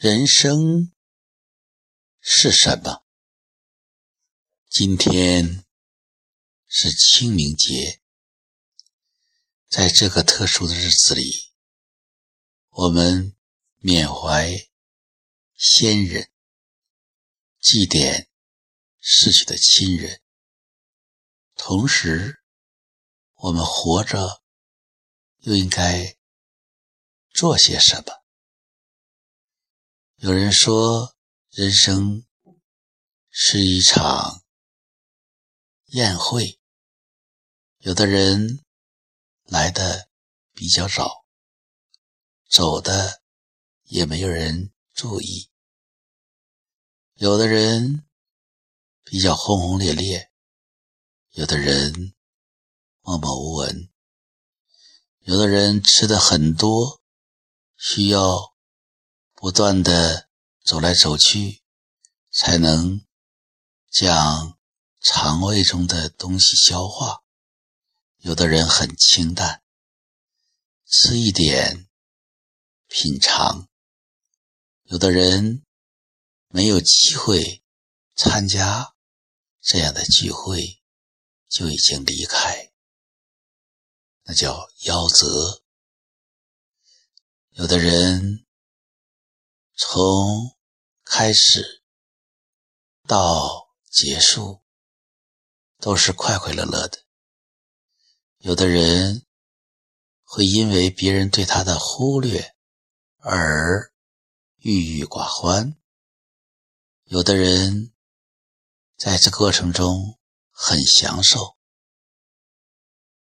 人生是什么？今天是清明节，在这个特殊的日子里，我们缅怀先人，祭奠逝去的亲人，同时，我们活着又应该做些什么？有人说，人生是一场宴会。有的人来的比较早，走的也没有人注意；有的人比较轰轰烈烈，有的人默默无闻；有的人吃的很多，需要。不断的走来走去，才能将肠胃中的东西消化。有的人很清淡，吃一点品尝；有的人没有机会参加这样的聚会，就已经离开，那叫夭折。有的人。从开始到结束，都是快快乐乐的。有的人会因为别人对他的忽略而郁郁寡欢；有的人在这过程中很享受，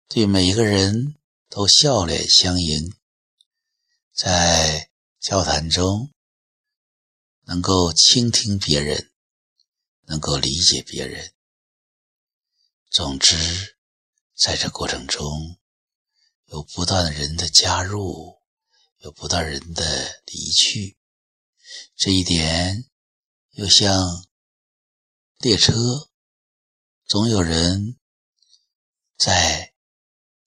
对每一个人都笑脸相迎，在交谈中。能够倾听别人，能够理解别人。总之，在这过程中，有不断的人的加入，有不断人的离去。这一点，又像列车，总有人在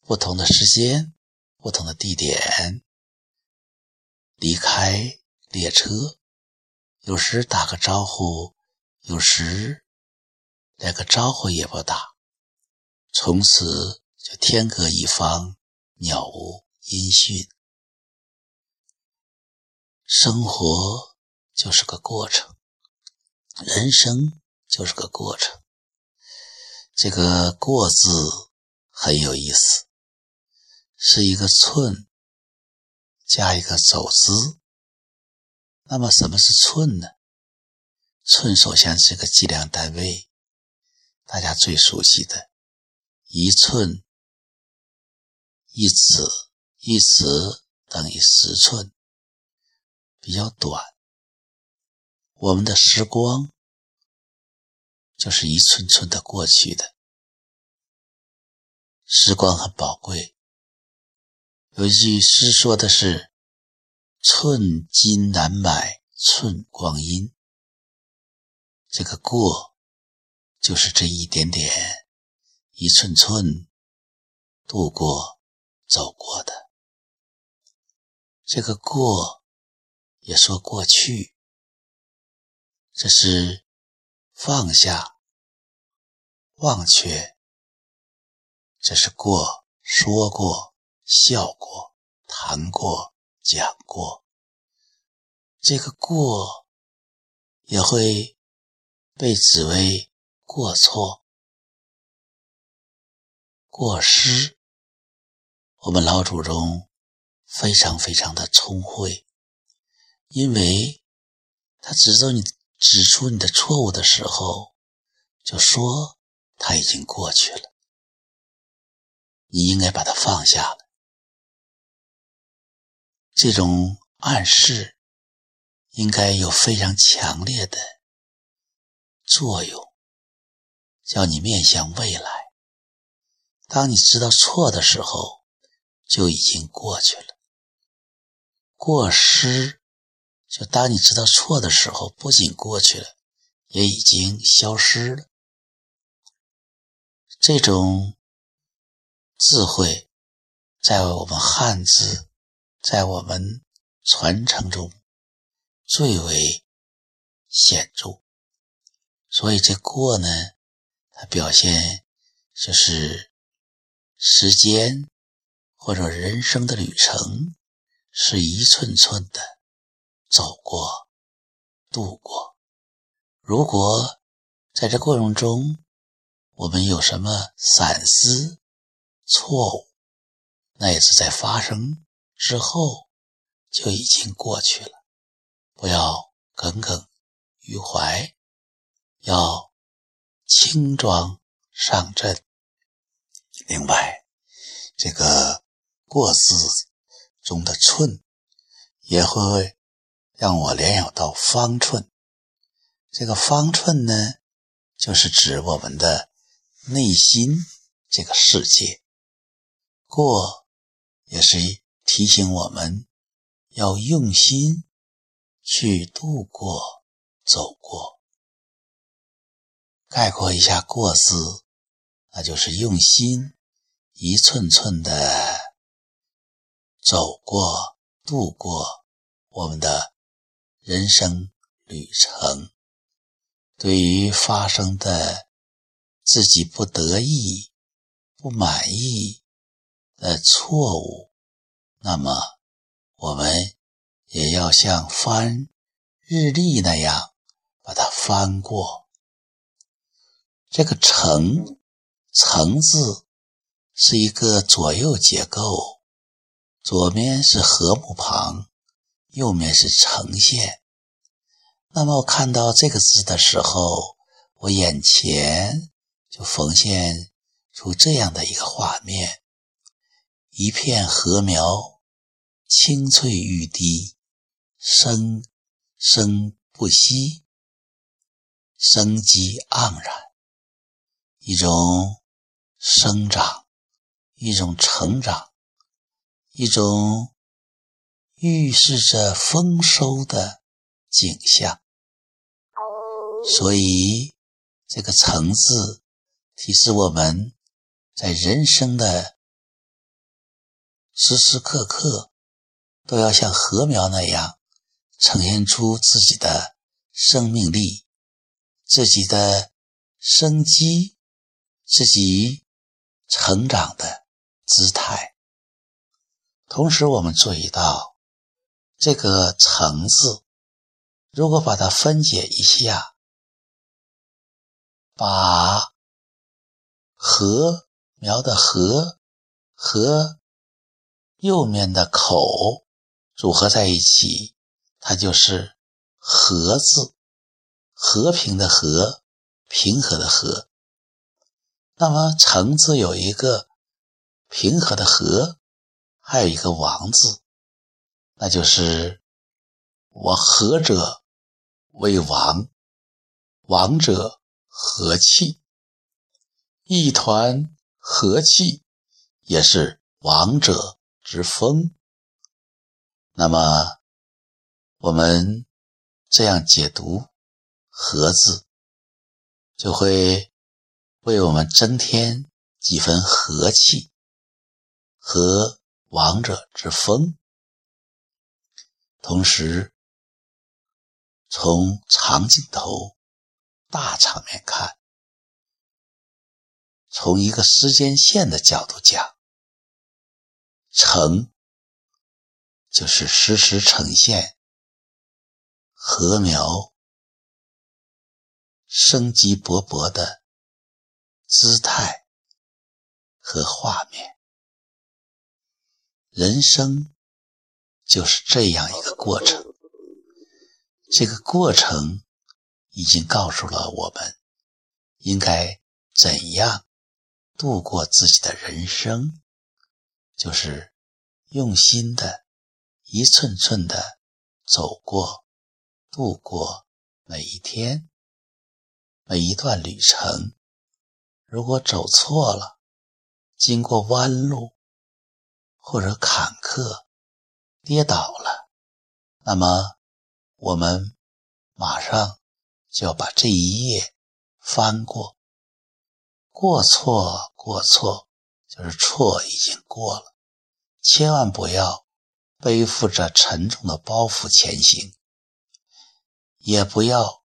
不同的时间、不同的地点离开列车。有时打个招呼，有时连个招呼也不打，从此就天各一方，鸟无音讯。生活就是个过程，人生就是个过程。这个“过”字很有意思，是一个寸加一个走字。那么什么是寸呢？寸首先是个计量单位，大家最熟悉的，一寸一指一指等于十寸，比较短。我们的时光就是一寸寸的过去的，时光很宝贵。有一句诗说的是。寸金难买寸光阴，这个过就是这一点点，一寸寸度过走过的。这个过也说过去，这是放下、忘却，这是过，说过、笑过、谈过。讲过，这个过也会被指为过错、过失。我们老祖宗非常非常的聪慧，因为他指着你、指出你的错误的时候，就说他已经过去了，你应该把它放下了。这种暗示应该有非常强烈的作用，叫你面向未来。当你知道错的时候，就已经过去了；过失，就当你知道错的时候，不仅过去了，也已经消失了。这种智慧，在我们汉字。在我们传承中最为显著。所以这过呢，它表现就是时间或者人生的旅程，是一寸寸的走过、度过。如果在这过程中，我们有什么闪思、错误，那也是在发生之后就已经过去了，不要耿耿于怀。要轻装上阵。另外，这个“过”字中的“寸”也会让我联想到方寸。这个方寸呢，就是指我们的内心这个世界。过，也是一提醒我们要用心去度过、走过。概括一下“过”字，那就是用心一寸寸的走过、度过我们的人生旅程。对于发生的自己不得意、不满意的错误，那么我们也要像翻日历那样把它翻过。这个“成”成字是一个左右结构，左面是禾木旁，右面是呈现。那么我看到这个字的时候，我眼前就浮现出这样的一个画面：一片禾苗，青翠欲滴，生生不息，生机盎然。一种生长，一种成长，一种预示着丰收的景象。所以，这个“成”字提示我们在人生的时时刻刻，都要像禾苗那样呈现出自己的生命力、自己的生机。自己成长的姿态，同时我们注意到这个“成”字，如果把它分解一下，把禾苗的“禾”和右面的“口”组合在一起，它就是“和”字，和平的“和”，平和的“和”。那么“成”字有一个平和的“和”，还有一个“王”字，那就是“我和者为王，王者和气，一团和气也是王者之风”。那么我们这样解读“和”字，就会。为我们增添几分和气和王者之风，同时从长镜头、大场面看，从一个时间线的角度讲，成就是实时呈现禾苗生机勃勃的。姿态和画面，人生就是这样一个过程。这个过程已经告诉了我们，应该怎样度过自己的人生，就是用心的一寸寸的走过、度过每一天、每一段旅程。如果走错了，经过弯路或者坎坷，跌倒了，那么我们马上就要把这一页翻过。过错，过错，就是错已经过了，千万不要背负着沉重的包袱前行。也不要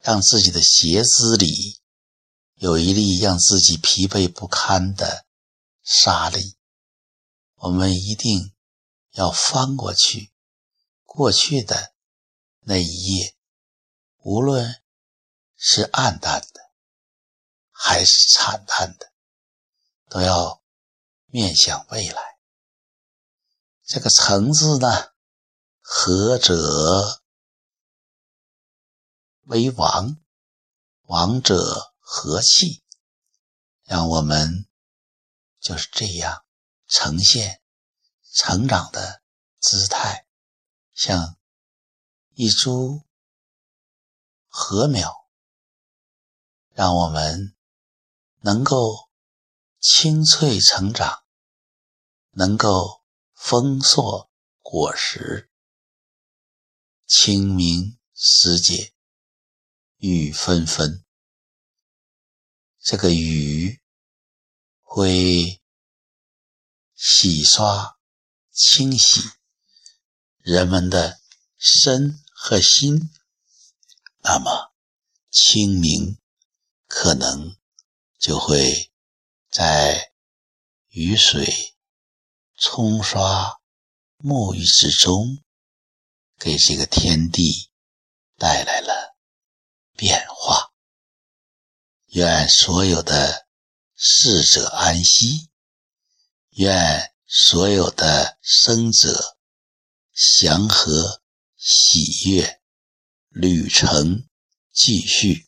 让自己的鞋子里有一粒让自己疲惫不堪的沙粒。我们一定要翻过去，过去的那一页，无论是暗淡的还是惨淡的，都要面向未来。这个“成”字呢，和者为王，王者和气，让我们就是这样呈现成长的姿态，像一株禾苗，让我们能够青翠成长，能够。丰硕果实，清明时节雨纷纷。这个雨会洗刷、清洗人们的身和心，那么清明可能就会在雨水。冲刷沐浴之中，给这个天地带来了变化。愿所有的逝者安息，愿所有的生者祥和喜悦，旅程继续。